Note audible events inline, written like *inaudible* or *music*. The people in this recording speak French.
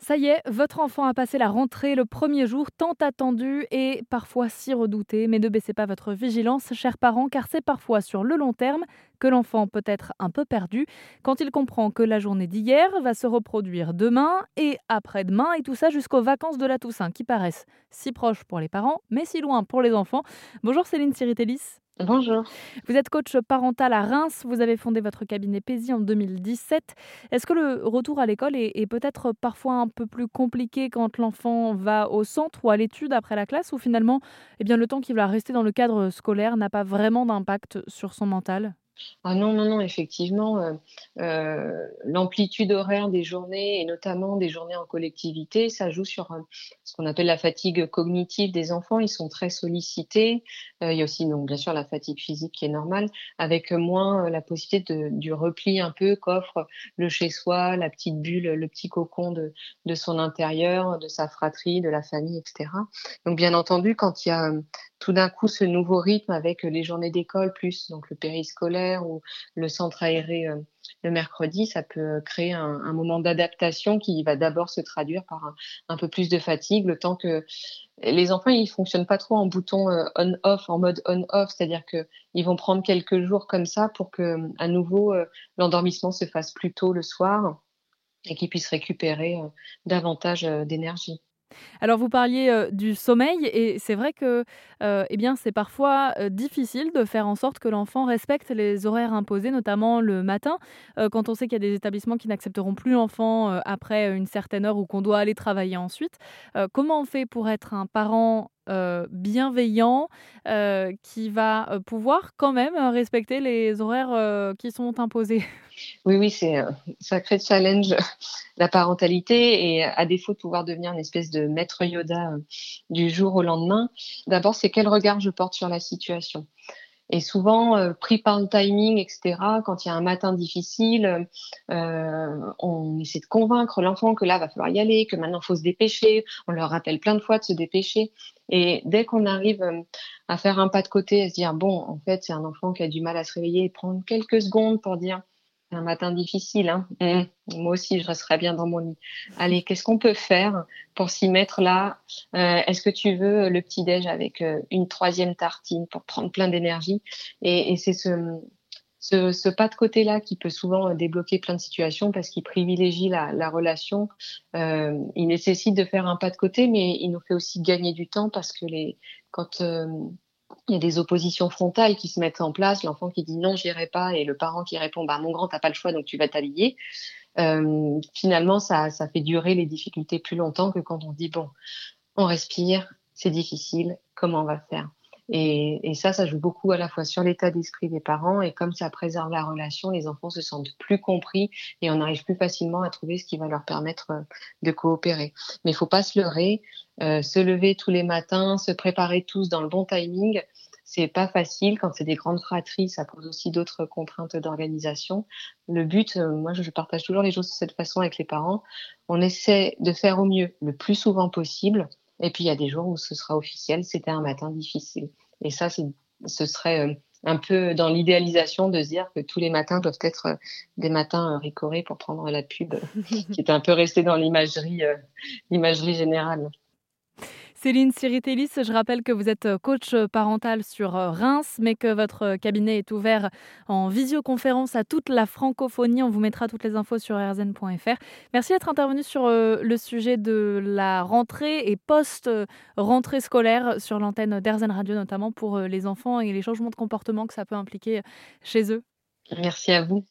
Ça y est, votre enfant a passé la rentrée le premier jour tant attendu et parfois si redouté. Mais ne baissez pas votre vigilance, chers parents, car c'est parfois sur le long terme que l'enfant peut être un peu perdu quand il comprend que la journée d'hier va se reproduire demain et après-demain et tout ça jusqu'aux vacances de la Toussaint qui paraissent si proches pour les parents mais si loin pour les enfants. Bonjour Céline Siritelis. Bonjour. Vous êtes coach parental à Reims, vous avez fondé votre cabinet PESI en 2017. Est-ce que le retour à l'école est, peut-être parfois un peu plus compliqué quand l'enfant va au centre ou à l'étude après la classe ou finalement eh bien, le temps qu'il va rester dans le cadre scolaire n'a pas vraiment d'impact sur son mental? Ah non, non, non, effectivement, euh, euh, l'amplitude horaire des journées et notamment des journées en collectivité, ça joue sur euh, ce qu'on appelle la fatigue cognitive des enfants. Ils sont très sollicités. il y a aussi, donc, bien sûr, la fatigue physique qui est normale, avec moins la possibilité de, du repli un peu qu'offre le chez-soi, la petite bulle, le petit cocon de, de son intérieur, de sa fratrie, de la famille, etc. Donc, bien entendu, quand il y a tout d'un coup ce nouveau rythme avec les journées d'école plus donc le périscolaire ou le centre aéré euh, le mercredi, ça peut créer un, moment d'adaptation qui va d'abord se traduire par un, peu plus de fatigue, le temps que les enfants ils fonctionnent pas trop en bouton euh, on-off, en mode on-off, c'est-à-dire que ils vont prendre quelques jours comme ça pour que à nouveau euh, l'endormissement se fasse plus tôt le soir et qu'ils puissent récupérer davantage d'énergie. Alors vous parliez du sommeil et c'est vrai que eh bien c'est parfois difficile de faire en sorte que l'enfant respecte les horaires imposés, notamment le matin, quand on sait qu'il y a des établissements qui n'accepteront plus l'enfant après une certaine heure ou qu'on doit aller travailler ensuite. comment on fait pour être un parent euh, bienveillant euh, qui va euh, pouvoir quand même respecter les horaires qui sont imposés. *laughs* Oui, oui, c'est un sacré challenge, la parentalité, et à défaut de pouvoir devenir une espèce de maître Yoda du jour au lendemain, d'abord, c'est quel regard je porte sur la situation. Et souvent, euh, pris par le timing, etc., quand il y a un matin difficile, euh, on essaie de convaincre l'enfant que là, va falloir y aller, que maintenant, il faut se dépêcher. On leur rappelle plein de fois de se dépêcher. Et dès qu'on arrive euh, à faire un pas de côté, à se dire, bon, en fait, c'est un enfant qui a du mal à se réveiller, et prendre quelques secondes pour dire, un matin difficile. Hein. Mmh. Moi aussi, je resterai bien dans mon lit. Allez, qu'est-ce qu'on peut faire pour s'y mettre là? Euh, Est-ce que tu veux le petit déj avec euh, une troisième tartine pour prendre plein d'énergie? Et, c'est ce, pas de côté là qui peut souvent débloquer plein de situations parce qu'il privilégie la, la relation. Euh, il nécessite de faire un pas de côté, mais il nous fait aussi gagner du temps parce que les quand il y a des oppositions frontales qui se mettent en place, l'enfant qui dit non, j'irai pas, et le parent qui répond bah mon grand, t'as pas le choix, donc tu vas t'habiller. Euh, finalement, ça, ça fait durer les difficultés plus longtemps que quand on dit bon, on respire, c'est difficile, comment on va faire? Et, ça, ça joue beaucoup à la fois sur l'état d'esprit des parents et comme ça préserve la relation, les enfants se sentent plus compris et on arrive plus facilement à trouver ce qui va leur permettre euh, de coopérer. Mais il faut pas se leurrer, euh, se lever tous les matins, se préparer tous dans le bon timing. C'est pas facile quand c'est des grandes fratries, ça pose aussi d'autres contraintes d'organisation. Le but, euh, moi je partage toujours les choses de cette façon avec les parents. On essaie de faire au mieux le plus souvent possible et puis il y a des jours où ce sera officiel, c'était un matin difficile. Et ça, ce serait euh, un peu dans l'idéalisation de se dire que tous les matins doivent être euh, des matins euh, ricorés pour prendre la pub, *laughs* qui est un peu resté dans l'imagerie, l'imagerie générale. Céline Siritelis, je rappelle que vous êtes euh, coach euh, parental sur euh, Reims, mais que votre cabinet est ouvert en visioconférence à toute la francophonie. On vous mettra toutes les infos sur rzn.fr. Merci d'être intervenu sur le sujet de la rentrée et post-rentrée scolaire sur l'antenne d'Erzen Radio, notamment pour les enfants et les changements de comportement que ça peut impliquer chez eux. Merci à vous.